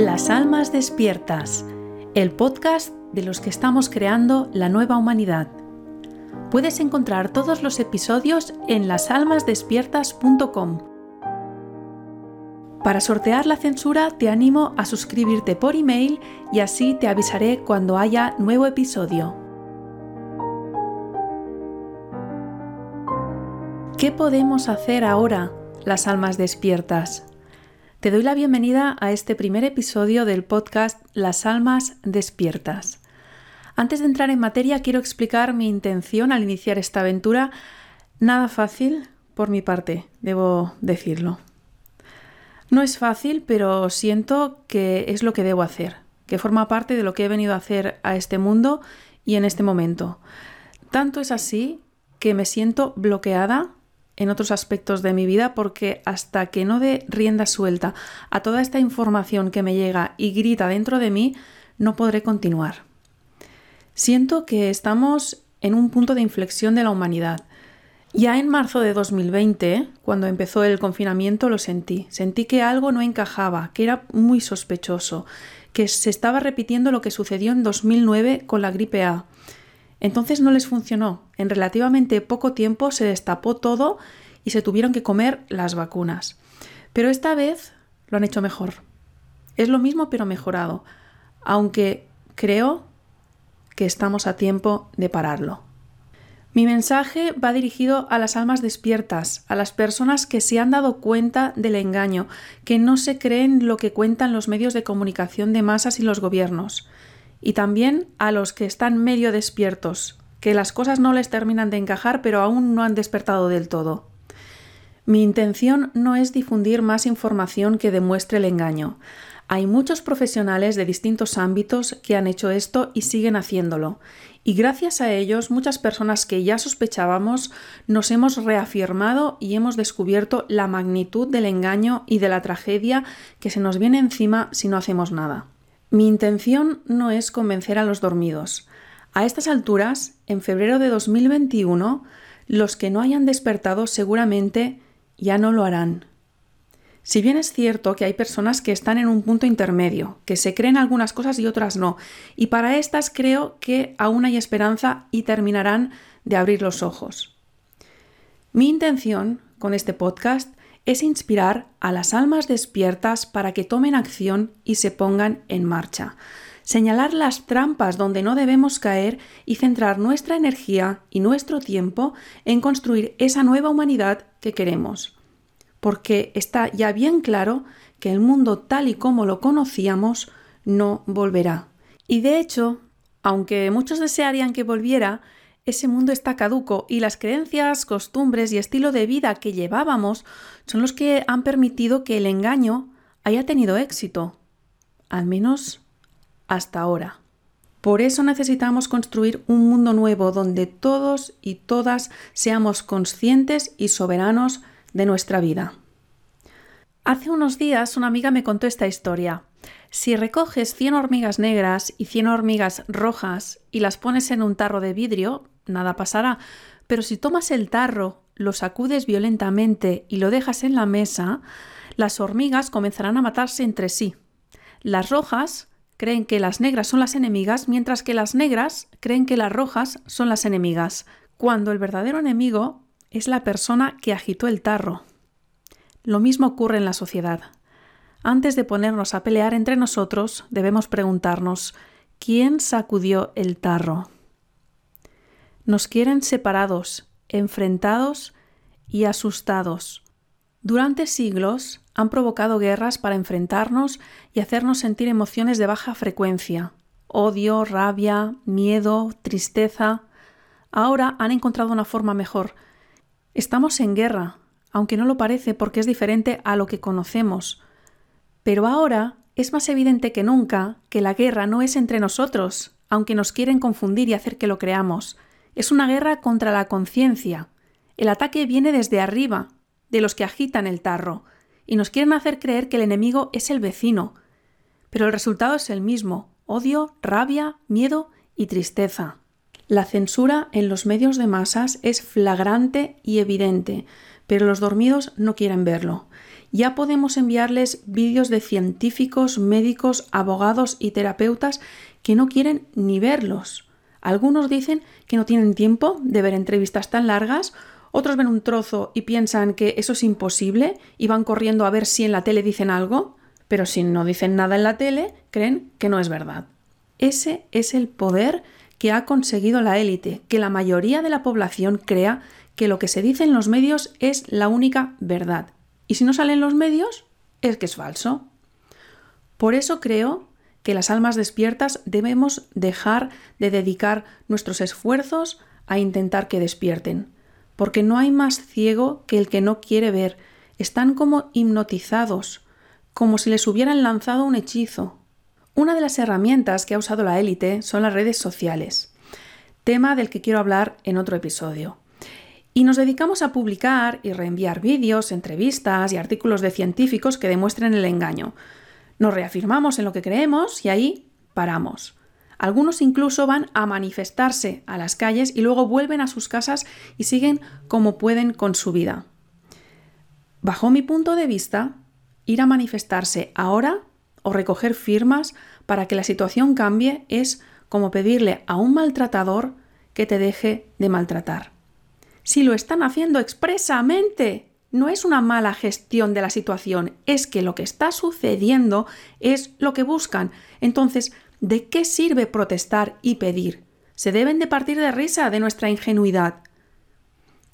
Las Almas Despiertas, el podcast de los que estamos creando la nueva humanidad. Puedes encontrar todos los episodios en lasalmasdespiertas.com. Para sortear la censura te animo a suscribirte por email y así te avisaré cuando haya nuevo episodio. ¿Qué podemos hacer ahora, las almas despiertas? Te doy la bienvenida a este primer episodio del podcast Las Almas Despiertas. Antes de entrar en materia, quiero explicar mi intención al iniciar esta aventura. Nada fácil por mi parte, debo decirlo. No es fácil, pero siento que es lo que debo hacer, que forma parte de lo que he venido a hacer a este mundo y en este momento. Tanto es así que me siento bloqueada en otros aspectos de mi vida porque hasta que no dé rienda suelta a toda esta información que me llega y grita dentro de mí, no podré continuar. Siento que estamos en un punto de inflexión de la humanidad. Ya en marzo de 2020, cuando empezó el confinamiento, lo sentí. Sentí que algo no encajaba, que era muy sospechoso, que se estaba repitiendo lo que sucedió en 2009 con la gripe A entonces no les funcionó. En relativamente poco tiempo se destapó todo y se tuvieron que comer las vacunas. Pero esta vez lo han hecho mejor. Es lo mismo pero mejorado, aunque creo que estamos a tiempo de pararlo. Mi mensaje va dirigido a las almas despiertas, a las personas que se han dado cuenta del engaño, que no se creen lo que cuentan los medios de comunicación de masas y los gobiernos y también a los que están medio despiertos, que las cosas no les terminan de encajar pero aún no han despertado del todo. Mi intención no es difundir más información que demuestre el engaño. Hay muchos profesionales de distintos ámbitos que han hecho esto y siguen haciéndolo. Y gracias a ellos, muchas personas que ya sospechábamos nos hemos reafirmado y hemos descubierto la magnitud del engaño y de la tragedia que se nos viene encima si no hacemos nada. Mi intención no es convencer a los dormidos. A estas alturas, en febrero de 2021, los que no hayan despertado seguramente ya no lo harán. Si bien es cierto que hay personas que están en un punto intermedio, que se creen algunas cosas y otras no, y para estas creo que aún hay esperanza y terminarán de abrir los ojos. Mi intención con este podcast es inspirar a las almas despiertas para que tomen acción y se pongan en marcha. Señalar las trampas donde no debemos caer y centrar nuestra energía y nuestro tiempo en construir esa nueva humanidad que queremos. Porque está ya bien claro que el mundo tal y como lo conocíamos no volverá. Y de hecho, aunque muchos desearían que volviera, ese mundo está caduco y las creencias, costumbres y estilo de vida que llevábamos son los que han permitido que el engaño haya tenido éxito, al menos hasta ahora. Por eso necesitamos construir un mundo nuevo donde todos y todas seamos conscientes y soberanos de nuestra vida. Hace unos días una amiga me contó esta historia. Si recoges 100 hormigas negras y 100 hormigas rojas y las pones en un tarro de vidrio, nada pasará. Pero si tomas el tarro, lo sacudes violentamente y lo dejas en la mesa, las hormigas comenzarán a matarse entre sí. Las rojas creen que las negras son las enemigas, mientras que las negras creen que las rojas son las enemigas, cuando el verdadero enemigo es la persona que agitó el tarro. Lo mismo ocurre en la sociedad. Antes de ponernos a pelear entre nosotros, debemos preguntarnos ¿quién sacudió el tarro? Nos quieren separados, enfrentados y asustados. Durante siglos han provocado guerras para enfrentarnos y hacernos sentir emociones de baja frecuencia, odio, rabia, miedo, tristeza. Ahora han encontrado una forma mejor. Estamos en guerra, aunque no lo parece porque es diferente a lo que conocemos. Pero ahora es más evidente que nunca que la guerra no es entre nosotros, aunque nos quieren confundir y hacer que lo creamos. Es una guerra contra la conciencia. El ataque viene desde arriba, de los que agitan el tarro, y nos quieren hacer creer que el enemigo es el vecino. Pero el resultado es el mismo, odio, rabia, miedo y tristeza. La censura en los medios de masas es flagrante y evidente, pero los dormidos no quieren verlo. Ya podemos enviarles vídeos de científicos, médicos, abogados y terapeutas que no quieren ni verlos. Algunos dicen que no tienen tiempo de ver entrevistas tan largas, otros ven un trozo y piensan que eso es imposible y van corriendo a ver si en la tele dicen algo, pero si no dicen nada en la tele, creen que no es verdad. Ese es el poder que ha conseguido la élite, que la mayoría de la población crea que lo que se dice en los medios es la única verdad. Y si no salen los medios, es que es falso. Por eso creo que las almas despiertas debemos dejar de dedicar nuestros esfuerzos a intentar que despierten, porque no hay más ciego que el que no quiere ver, están como hipnotizados, como si les hubieran lanzado un hechizo. Una de las herramientas que ha usado la élite son las redes sociales, tema del que quiero hablar en otro episodio. Y nos dedicamos a publicar y reenviar vídeos, entrevistas y artículos de científicos que demuestren el engaño, nos reafirmamos en lo que creemos y ahí paramos. Algunos incluso van a manifestarse a las calles y luego vuelven a sus casas y siguen como pueden con su vida. Bajo mi punto de vista, ir a manifestarse ahora o recoger firmas para que la situación cambie es como pedirle a un maltratador que te deje de maltratar. Si lo están haciendo expresamente, no es una mala gestión de la situación, es que lo que está sucediendo es lo que buscan. Entonces, ¿de qué sirve protestar y pedir? Se deben de partir de risa de nuestra ingenuidad.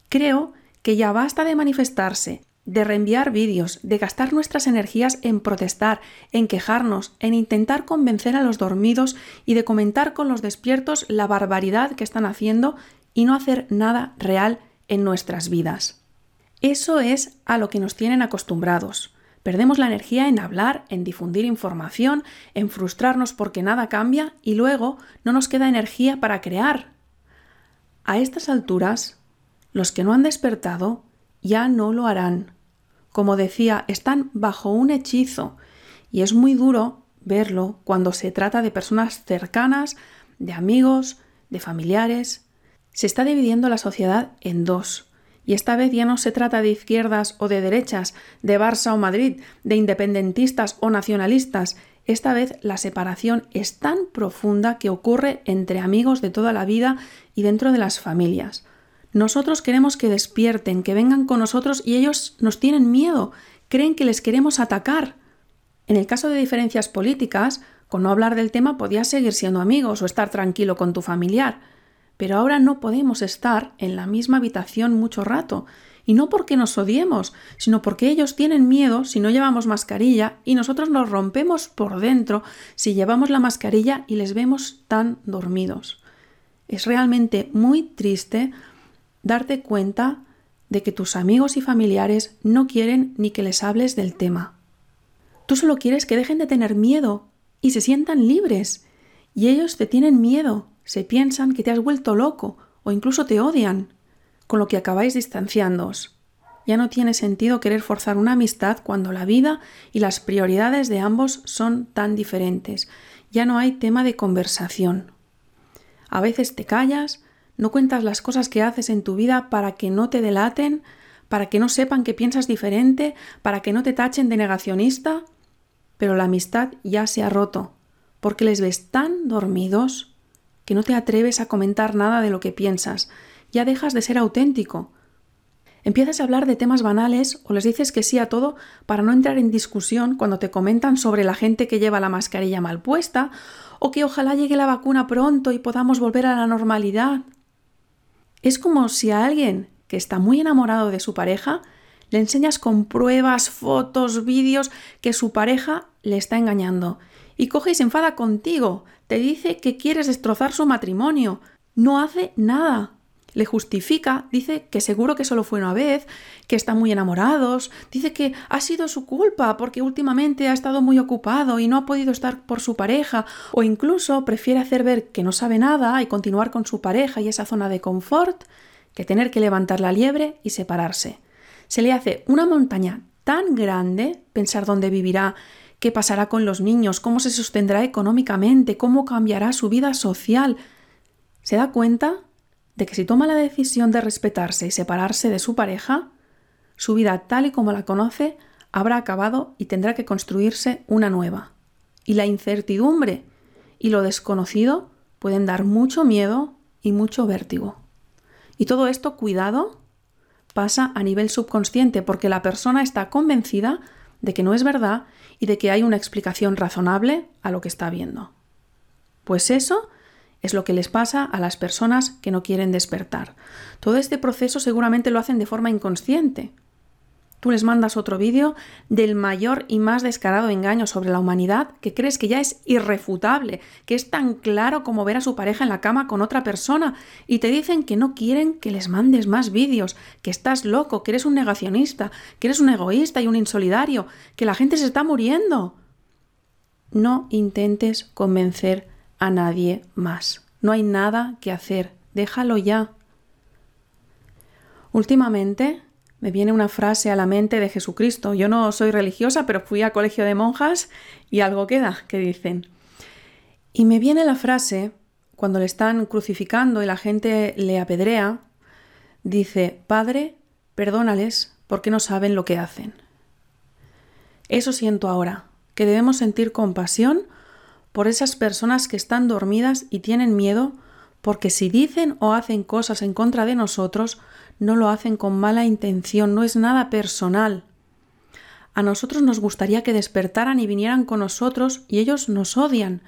Creo que ya basta de manifestarse, de reenviar vídeos, de gastar nuestras energías en protestar, en quejarnos, en intentar convencer a los dormidos y de comentar con los despiertos la barbaridad que están haciendo y no hacer nada real en nuestras vidas. Eso es a lo que nos tienen acostumbrados. Perdemos la energía en hablar, en difundir información, en frustrarnos porque nada cambia y luego no nos queda energía para crear. A estas alturas, los que no han despertado ya no lo harán. Como decía, están bajo un hechizo y es muy duro verlo cuando se trata de personas cercanas, de amigos, de familiares. Se está dividiendo la sociedad en dos y esta vez ya no se trata de izquierdas o de derechas, de Barça o Madrid, de independentistas o nacionalistas. Esta vez la separación es tan profunda que ocurre entre amigos de toda la vida y dentro de las familias. Nosotros queremos que despierten, que vengan con nosotros y ellos nos tienen miedo, creen que les queremos atacar. En el caso de diferencias políticas, con no hablar del tema podías seguir siendo amigos o estar tranquilo con tu familiar pero ahora no podemos estar en la misma habitación mucho rato, y no porque nos odiemos, sino porque ellos tienen miedo si no llevamos mascarilla y nosotros nos rompemos por dentro si llevamos la mascarilla y les vemos tan dormidos. Es realmente muy triste darte cuenta de que tus amigos y familiares no quieren ni que les hables del tema. Tú solo quieres que dejen de tener miedo y se sientan libres, y ellos te tienen miedo se piensan que te has vuelto loco o incluso te odian, con lo que acabáis distanciándoos. Ya no tiene sentido querer forzar una amistad cuando la vida y las prioridades de ambos son tan diferentes. Ya no hay tema de conversación. A veces te callas, no cuentas las cosas que haces en tu vida para que no te delaten, para que no sepan que piensas diferente, para que no te tachen de negacionista, pero la amistad ya se ha roto, porque les ves tan dormidos que no te atreves a comentar nada de lo que piensas, ya dejas de ser auténtico. Empiezas a hablar de temas banales o les dices que sí a todo para no entrar en discusión cuando te comentan sobre la gente que lleva la mascarilla mal puesta o que ojalá llegue la vacuna pronto y podamos volver a la normalidad. Es como si a alguien que está muy enamorado de su pareja le enseñas con pruebas, fotos, vídeos que su pareja le está engañando y coge y se enfada contigo, te dice que quieres destrozar su matrimonio, no hace nada. Le justifica, dice que seguro que solo fue una vez, que están muy enamorados, dice que ha sido su culpa porque últimamente ha estado muy ocupado y no ha podido estar por su pareja, o incluso prefiere hacer ver que no sabe nada y continuar con su pareja y esa zona de confort, que tener que levantar la liebre y separarse. Se le hace una montaña tan grande pensar dónde vivirá qué pasará con los niños, cómo se sostendrá económicamente, cómo cambiará su vida social. Se da cuenta de que si toma la decisión de respetarse y separarse de su pareja, su vida tal y como la conoce habrá acabado y tendrá que construirse una nueva. Y la incertidumbre y lo desconocido pueden dar mucho miedo y mucho vértigo. Y todo esto, cuidado, pasa a nivel subconsciente porque la persona está convencida de que no es verdad y de que hay una explicación razonable a lo que está viendo. Pues eso es lo que les pasa a las personas que no quieren despertar. Todo este proceso seguramente lo hacen de forma inconsciente, Tú les mandas otro vídeo del mayor y más descarado engaño sobre la humanidad que crees que ya es irrefutable, que es tan claro como ver a su pareja en la cama con otra persona y te dicen que no quieren que les mandes más vídeos, que estás loco, que eres un negacionista, que eres un egoísta y un insolidario, que la gente se está muriendo. No intentes convencer a nadie más. No hay nada que hacer. Déjalo ya. Últimamente me viene una frase a la mente de Jesucristo. Yo no soy religiosa, pero fui a colegio de monjas y algo queda que dicen. Y me viene la frase, cuando le están crucificando y la gente le apedrea, dice, Padre, perdónales porque no saben lo que hacen. Eso siento ahora, que debemos sentir compasión por esas personas que están dormidas y tienen miedo porque si dicen o hacen cosas en contra de nosotros, no lo hacen con mala intención, no es nada personal. A nosotros nos gustaría que despertaran y vinieran con nosotros y ellos nos odian,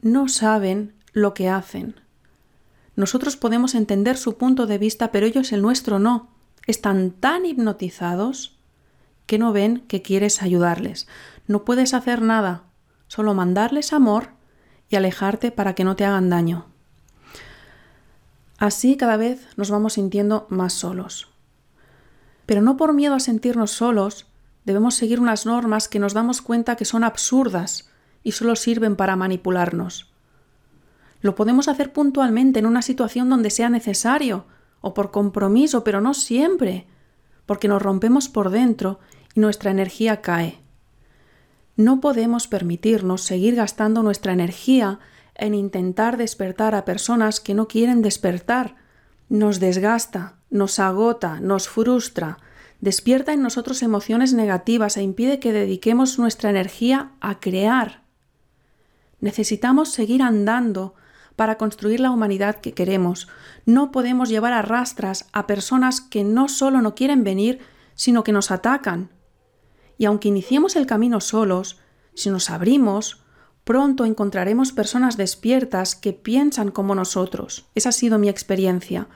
no saben lo que hacen. Nosotros podemos entender su punto de vista, pero ellos el nuestro no. Están tan hipnotizados que no ven que quieres ayudarles. No puedes hacer nada, solo mandarles amor y alejarte para que no te hagan daño. Así cada vez nos vamos sintiendo más solos. Pero no por miedo a sentirnos solos, debemos seguir unas normas que nos damos cuenta que son absurdas y solo sirven para manipularnos. Lo podemos hacer puntualmente en una situación donde sea necesario, o por compromiso, pero no siempre, porque nos rompemos por dentro y nuestra energía cae. No podemos permitirnos seguir gastando nuestra energía en intentar despertar a personas que no quieren despertar. Nos desgasta, nos agota, nos frustra, despierta en nosotros emociones negativas e impide que dediquemos nuestra energía a crear. Necesitamos seguir andando para construir la humanidad que queremos. No podemos llevar a rastras a personas que no solo no quieren venir, sino que nos atacan. Y aunque iniciemos el camino solos, si nos abrimos, pronto encontraremos personas despiertas que piensan como nosotros. Esa ha sido mi experiencia.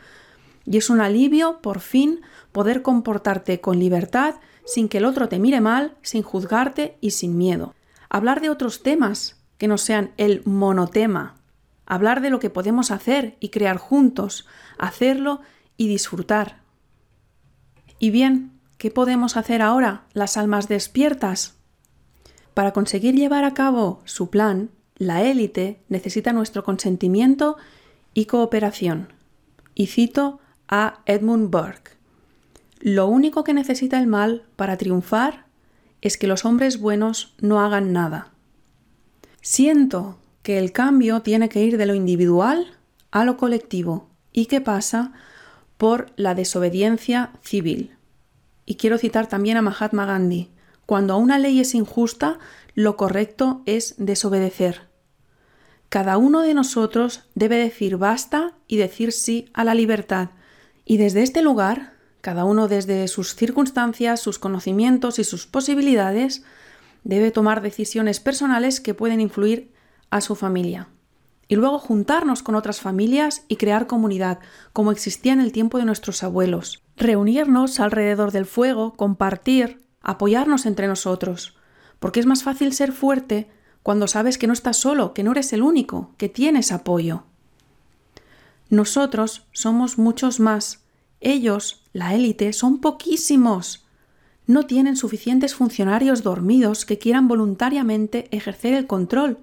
Y es un alivio, por fin, poder comportarte con libertad, sin que el otro te mire mal, sin juzgarte y sin miedo. Hablar de otros temas que no sean el monotema. Hablar de lo que podemos hacer y crear juntos, hacerlo y disfrutar. Y bien, ¿qué podemos hacer ahora, las almas despiertas? Para conseguir llevar a cabo su plan, la élite necesita nuestro consentimiento y cooperación. Y cito a Edmund Burke. Lo único que necesita el mal para triunfar es que los hombres buenos no hagan nada. Siento que el cambio tiene que ir de lo individual a lo colectivo y que pasa por la desobediencia civil. Y quiero citar también a Mahatma Gandhi. Cuando una ley es injusta, lo correcto es desobedecer. Cada uno de nosotros debe decir basta y decir sí a la libertad. Y desde este lugar, cada uno desde sus circunstancias, sus conocimientos y sus posibilidades, debe tomar decisiones personales que pueden influir a su familia. Y luego juntarnos con otras familias y crear comunidad, como existía en el tiempo de nuestros abuelos. Reunirnos alrededor del fuego, compartir, apoyarnos entre nosotros, porque es más fácil ser fuerte cuando sabes que no estás solo, que no eres el único, que tienes apoyo. Nosotros somos muchos más. Ellos, la élite, son poquísimos. No tienen suficientes funcionarios dormidos que quieran voluntariamente ejercer el control.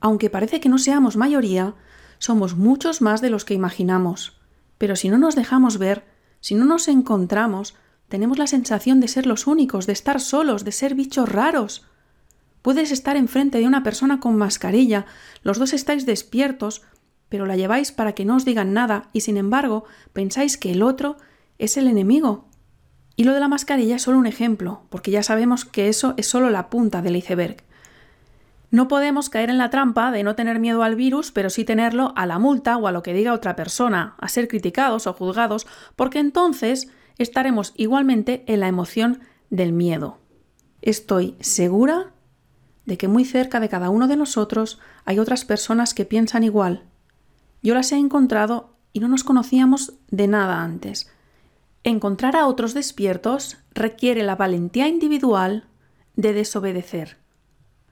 Aunque parece que no seamos mayoría, somos muchos más de los que imaginamos. Pero si no nos dejamos ver, si no nos encontramos, tenemos la sensación de ser los únicos, de estar solos, de ser bichos raros. Puedes estar enfrente de una persona con mascarilla, los dos estáis despiertos, pero la lleváis para que no os digan nada y sin embargo pensáis que el otro es el enemigo. Y lo de la mascarilla es solo un ejemplo, porque ya sabemos que eso es solo la punta del iceberg. No podemos caer en la trampa de no tener miedo al virus, pero sí tenerlo a la multa o a lo que diga otra persona, a ser criticados o juzgados, porque entonces estaremos igualmente en la emoción del miedo. Estoy segura de que muy cerca de cada uno de nosotros hay otras personas que piensan igual. Yo las he encontrado y no nos conocíamos de nada antes. Encontrar a otros despiertos requiere la valentía individual de desobedecer.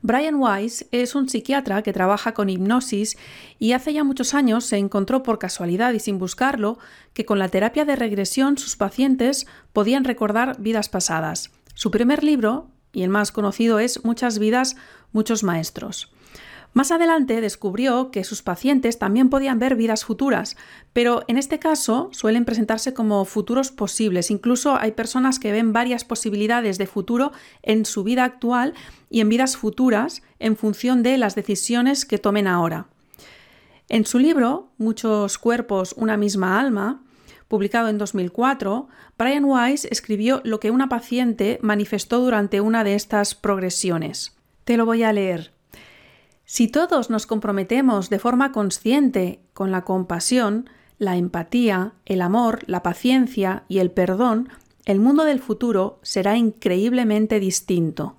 Brian Weiss es un psiquiatra que trabaja con hipnosis y hace ya muchos años se encontró por casualidad y sin buscarlo que con la terapia de regresión sus pacientes podían recordar vidas pasadas. Su primer libro, y el más conocido, es Muchas vidas, muchos maestros. Más adelante descubrió que sus pacientes también podían ver vidas futuras, pero en este caso suelen presentarse como futuros posibles. Incluso hay personas que ven varias posibilidades de futuro en su vida actual y en vidas futuras en función de las decisiones que tomen ahora. En su libro, Muchos cuerpos, una misma alma, publicado en 2004, Brian Weiss escribió lo que una paciente manifestó durante una de estas progresiones. Te lo voy a leer. Si todos nos comprometemos de forma consciente con la compasión, la empatía, el amor, la paciencia y el perdón, el mundo del futuro será increíblemente distinto.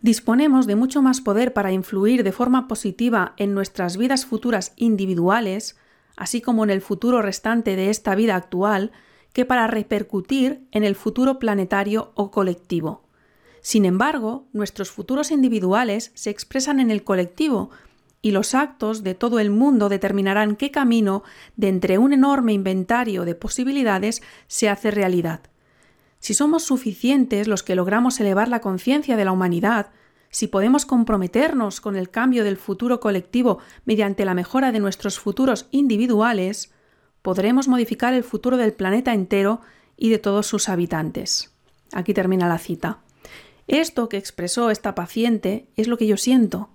Disponemos de mucho más poder para influir de forma positiva en nuestras vidas futuras individuales, así como en el futuro restante de esta vida actual, que para repercutir en el futuro planetario o colectivo. Sin embargo, nuestros futuros individuales se expresan en el colectivo y los actos de todo el mundo determinarán qué camino de entre un enorme inventario de posibilidades se hace realidad. Si somos suficientes los que logramos elevar la conciencia de la humanidad, si podemos comprometernos con el cambio del futuro colectivo mediante la mejora de nuestros futuros individuales, podremos modificar el futuro del planeta entero y de todos sus habitantes. Aquí termina la cita. Esto que expresó esta paciente es lo que yo siento.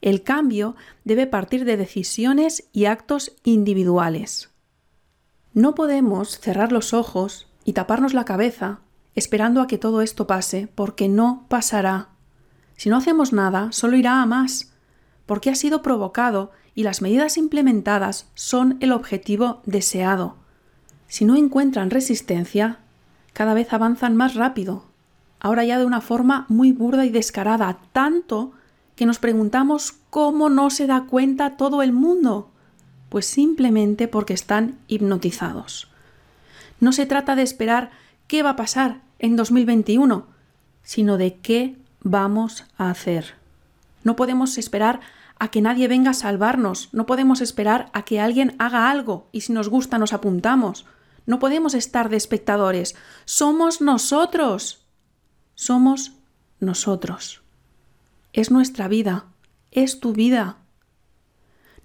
El cambio debe partir de decisiones y actos individuales. No podemos cerrar los ojos y taparnos la cabeza esperando a que todo esto pase, porque no pasará. Si no hacemos nada, solo irá a más, porque ha sido provocado y las medidas implementadas son el objetivo deseado. Si no encuentran resistencia, cada vez avanzan más rápido, ahora ya de una forma muy burda y descarada, tanto que nos preguntamos cómo no se da cuenta todo el mundo. Pues simplemente porque están hipnotizados. No se trata de esperar qué va a pasar en 2021, sino de qué vamos a hacer. No podemos esperar a que nadie venga a salvarnos, no podemos esperar a que alguien haga algo y si nos gusta nos apuntamos. No podemos estar de espectadores, somos nosotros somos nosotros. Es nuestra vida, es tu vida.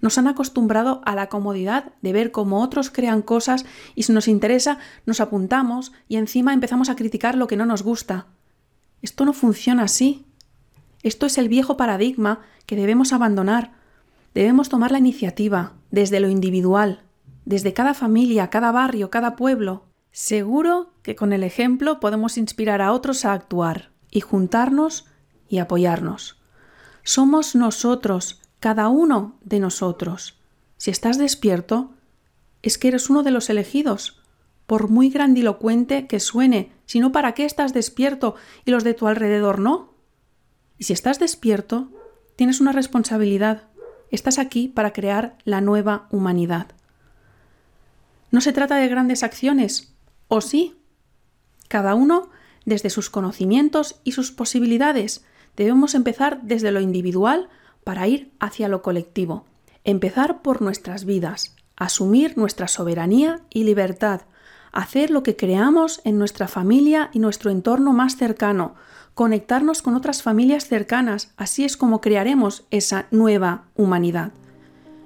Nos han acostumbrado a la comodidad de ver cómo otros crean cosas y si nos interesa nos apuntamos y encima empezamos a criticar lo que no nos gusta. Esto no funciona así. Esto es el viejo paradigma que debemos abandonar. Debemos tomar la iniciativa desde lo individual, desde cada familia, cada barrio, cada pueblo, Seguro que con el ejemplo podemos inspirar a otros a actuar y juntarnos y apoyarnos. Somos nosotros, cada uno de nosotros. Si estás despierto, es que eres uno de los elegidos. Por muy grandilocuente que suene, si no, ¿para qué estás despierto y los de tu alrededor no? Y si estás despierto, tienes una responsabilidad. Estás aquí para crear la nueva humanidad. No se trata de grandes acciones, ¿O sí? Cada uno desde sus conocimientos y sus posibilidades. Debemos empezar desde lo individual para ir hacia lo colectivo. Empezar por nuestras vidas, asumir nuestra soberanía y libertad, hacer lo que creamos en nuestra familia y nuestro entorno más cercano, conectarnos con otras familias cercanas, así es como crearemos esa nueva humanidad.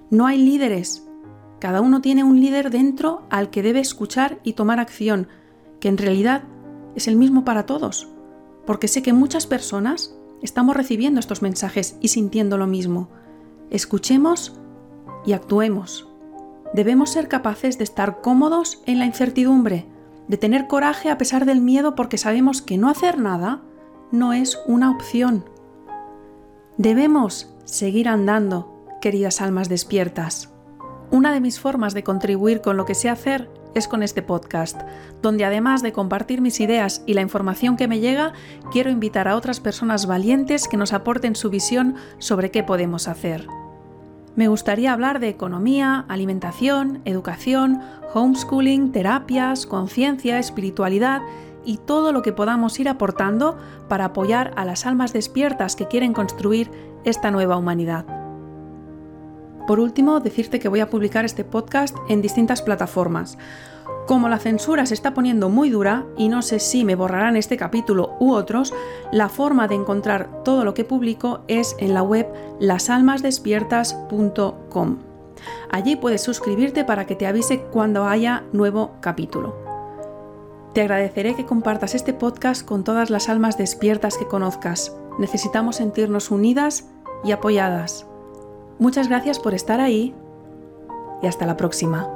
No hay líderes, cada uno tiene un líder dentro al que debe escuchar y tomar acción, que en realidad es el mismo para todos, porque sé que muchas personas estamos recibiendo estos mensajes y sintiendo lo mismo. Escuchemos y actuemos. Debemos ser capaces de estar cómodos en la incertidumbre, de tener coraje a pesar del miedo porque sabemos que no hacer nada no es una opción. Debemos seguir andando, queridas almas despiertas. Una de mis formas de contribuir con lo que sé hacer es con este podcast, donde además de compartir mis ideas y la información que me llega, quiero invitar a otras personas valientes que nos aporten su visión sobre qué podemos hacer. Me gustaría hablar de economía, alimentación, educación, homeschooling, terapias, conciencia, espiritualidad y todo lo que podamos ir aportando para apoyar a las almas despiertas que quieren construir esta nueva humanidad. Por último, decirte que voy a publicar este podcast en distintas plataformas. Como la censura se está poniendo muy dura y no sé si me borrarán este capítulo u otros, la forma de encontrar todo lo que publico es en la web lasalmasdespiertas.com. Allí puedes suscribirte para que te avise cuando haya nuevo capítulo. Te agradeceré que compartas este podcast con todas las almas despiertas que conozcas. Necesitamos sentirnos unidas y apoyadas. Muchas gracias por estar ahí y hasta la próxima.